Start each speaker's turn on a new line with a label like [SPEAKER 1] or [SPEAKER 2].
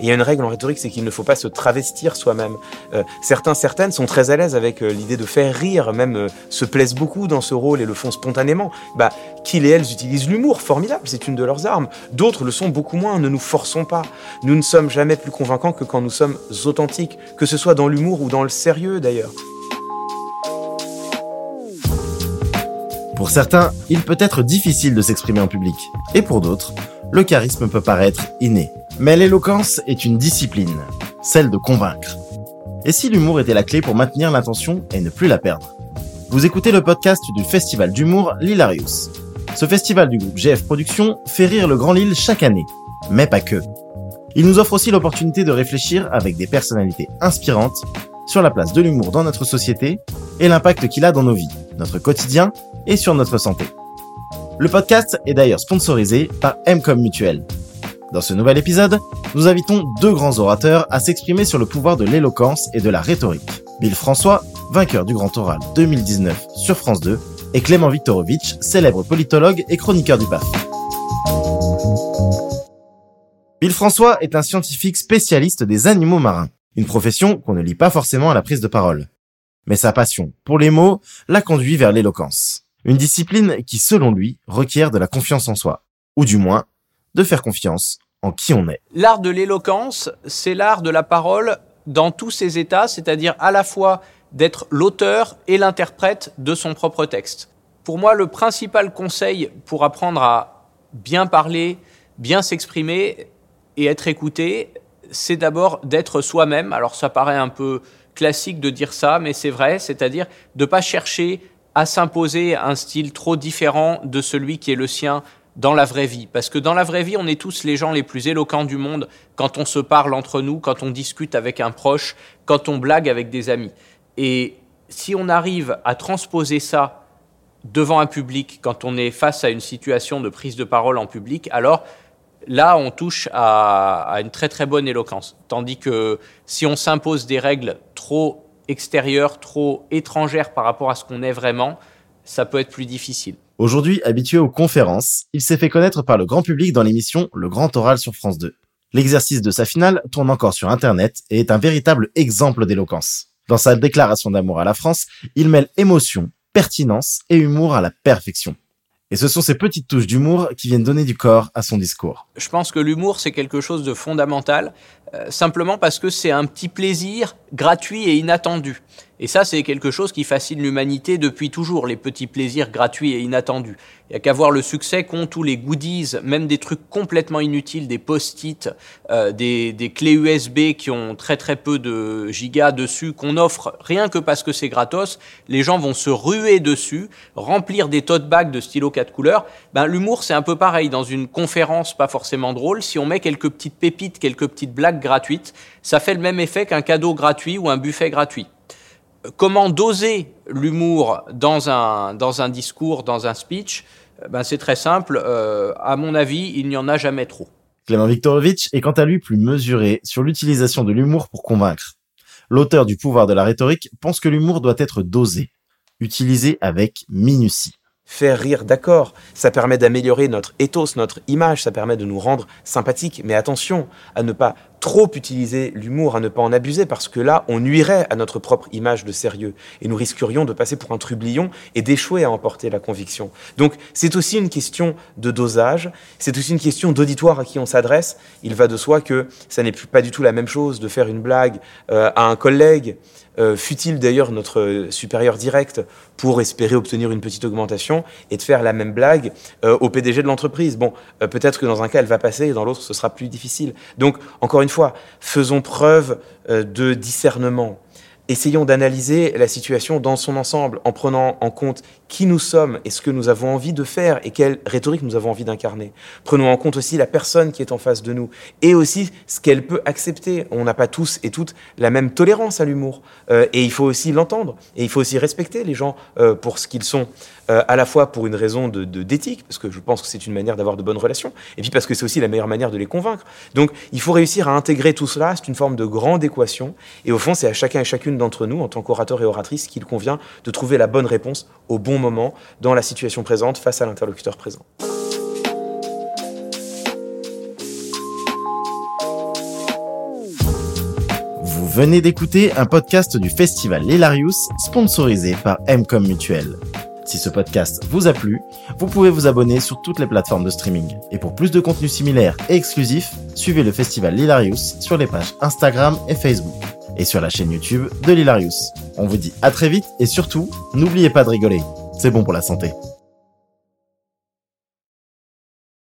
[SPEAKER 1] Il y a une règle en rhétorique, c'est qu'il ne faut pas se travestir soi-même. Euh, certains, certaines sont très à l'aise avec euh, l'idée de faire rire, même euh, se plaisent beaucoup dans ce rôle et le font spontanément. Bah, qu'ils et elles utilisent l'humour, formidable, c'est une de leurs armes. D'autres le sont beaucoup moins, ne nous forçons pas. Nous ne sommes jamais plus convaincants que quand nous sommes authentiques, que ce soit dans l'humour ou dans le sérieux d'ailleurs.
[SPEAKER 2] Pour certains, il peut être difficile de s'exprimer en public. Et pour d'autres, le charisme peut paraître inné. Mais l'éloquence est une discipline, celle de convaincre. Et si l'humour était la clé pour maintenir l'intention et ne plus la perdre? Vous écoutez le podcast du festival d'humour L'Hilarius. Ce festival du groupe GF Productions fait rire le Grand Lille chaque année, mais pas que. Il nous offre aussi l'opportunité de réfléchir avec des personnalités inspirantes sur la place de l'humour dans notre société et l'impact qu'il a dans nos vies, notre quotidien et sur notre santé. Le podcast est d'ailleurs sponsorisé par Mcom Mutuel. Dans ce nouvel épisode, nous invitons deux grands orateurs à s'exprimer sur le pouvoir de l'éloquence et de la rhétorique. Bill François, vainqueur du Grand Oral 2019 sur France 2, et Clément Viktorovitch, célèbre politologue et chroniqueur du PAF. Bill François est un scientifique spécialiste des animaux marins, une profession qu'on ne lit pas forcément à la prise de parole. Mais sa passion pour les mots l'a conduit vers l'éloquence. Une discipline qui, selon lui, requiert de la confiance en soi, ou du moins, de faire confiance en qui on est.
[SPEAKER 3] L'art de l'éloquence, c'est l'art de la parole dans tous ses états, c'est-à-dire à la fois d'être l'auteur et l'interprète de son propre texte. Pour moi, le principal conseil pour apprendre à bien parler, bien s'exprimer et être écouté, c'est d'abord d'être soi-même. Alors ça paraît un peu classique de dire ça, mais c'est vrai, c'est-à-dire de ne pas chercher à s'imposer un style trop différent de celui qui est le sien dans la vraie vie. Parce que dans la vraie vie, on est tous les gens les plus éloquents du monde quand on se parle entre nous, quand on discute avec un proche, quand on blague avec des amis. Et si on arrive à transposer ça devant un public, quand on est face à une situation de prise de parole en public, alors là, on touche à, une très très bonne éloquence. Tandis que si on s'impose des règles trop extérieures, trop étrangères par rapport à ce qu'on est vraiment, ça peut être plus difficile.
[SPEAKER 2] Aujourd'hui habitué aux conférences, il s'est fait connaître par le grand public dans l'émission Le Grand Oral sur France 2. L'exercice de sa finale tourne encore sur Internet et est un véritable exemple d'éloquence. Dans sa déclaration d'amour à la France, il mêle émotion, pertinence et humour à la perfection. Et ce sont ces petites touches d'humour qui viennent donner du corps à son discours.
[SPEAKER 3] Je pense que l'humour, c'est quelque chose de fondamental, euh, simplement parce que c'est un petit plaisir gratuit et inattendu. Et ça, c'est quelque chose qui fascine l'humanité depuis toujours, les petits plaisirs gratuits et inattendus. Il n'y a qu'à voir le succès qu'ont tous les goodies, même des trucs complètement inutiles, des post-it, euh, des, des, clés USB qui ont très très peu de gigas dessus, qu'on offre rien que parce que c'est gratos. Les gens vont se ruer dessus, remplir des tote bags de stylos quatre couleurs. Ben, L'humour, c'est un peu pareil. Dans une conférence pas forcément drôle, si on met quelques petites pépites, quelques petites blagues gratuites, ça fait le même effet qu'un cadeau gratuit ou un buffet gratuit comment doser l'humour dans un, dans un discours, dans un speech ben C'est très simple. Euh, à mon avis, il n'y en a jamais trop.
[SPEAKER 2] Clément Viktorovitch est quant à lui plus mesuré sur l'utilisation de l'humour pour convaincre. L'auteur du pouvoir de la rhétorique pense que l'humour doit être dosé, utilisé avec minutie
[SPEAKER 1] faire rire, d'accord, ça permet d'améliorer notre ethos, notre image, ça permet de nous rendre sympathiques, mais attention à ne pas trop utiliser l'humour, à ne pas en abuser, parce que là, on nuirait à notre propre image de sérieux, et nous risquerions de passer pour un trublion et d'échouer à emporter la conviction. Donc c'est aussi une question de dosage, c'est aussi une question d'auditoire à qui on s'adresse. Il va de soi que ça n'est pas du tout la même chose de faire une blague euh, à un collègue, euh, fut-il d'ailleurs notre supérieur direct pour espérer obtenir une petite augmentation et de faire la même blague euh, au PDG de l'entreprise? Bon, euh, peut-être que dans un cas elle va passer et dans l'autre ce sera plus difficile. Donc, encore une fois, faisons preuve de discernement essayons d'analyser la situation dans son ensemble en prenant en compte qui nous sommes et ce que nous avons envie de faire et quelle rhétorique nous avons envie d'incarner. Prenons en compte aussi la personne qui est en face de nous et aussi ce qu'elle peut accepter. On n'a pas tous et toutes la même tolérance à l'humour euh, et il faut aussi l'entendre et il faut aussi respecter les gens euh, pour ce qu'ils sont. Euh, à la fois pour une raison d'éthique, parce que je pense que c'est une manière d'avoir de bonnes relations, et puis parce que c'est aussi la meilleure manière de les convaincre. Donc il faut réussir à intégrer tout cela, c'est une forme de grande équation, et au fond c'est à chacun et chacune d'entre nous, en tant qu'orateur et oratrice, qu'il convient de trouver la bonne réponse au bon moment, dans la situation présente, face à l'interlocuteur présent.
[SPEAKER 2] venez d'écouter un podcast du festival Hilarious sponsorisé par Mcom Mutuel. Si ce podcast vous a plu, vous pouvez vous abonner sur toutes les plateformes de streaming. Et pour plus de contenus similaires et exclusifs, suivez le festival Hilarious sur les pages Instagram et Facebook. Et sur la chaîne YouTube de l'Hilarious. On vous dit à très vite et surtout, n'oubliez pas de rigoler. C'est bon pour la santé.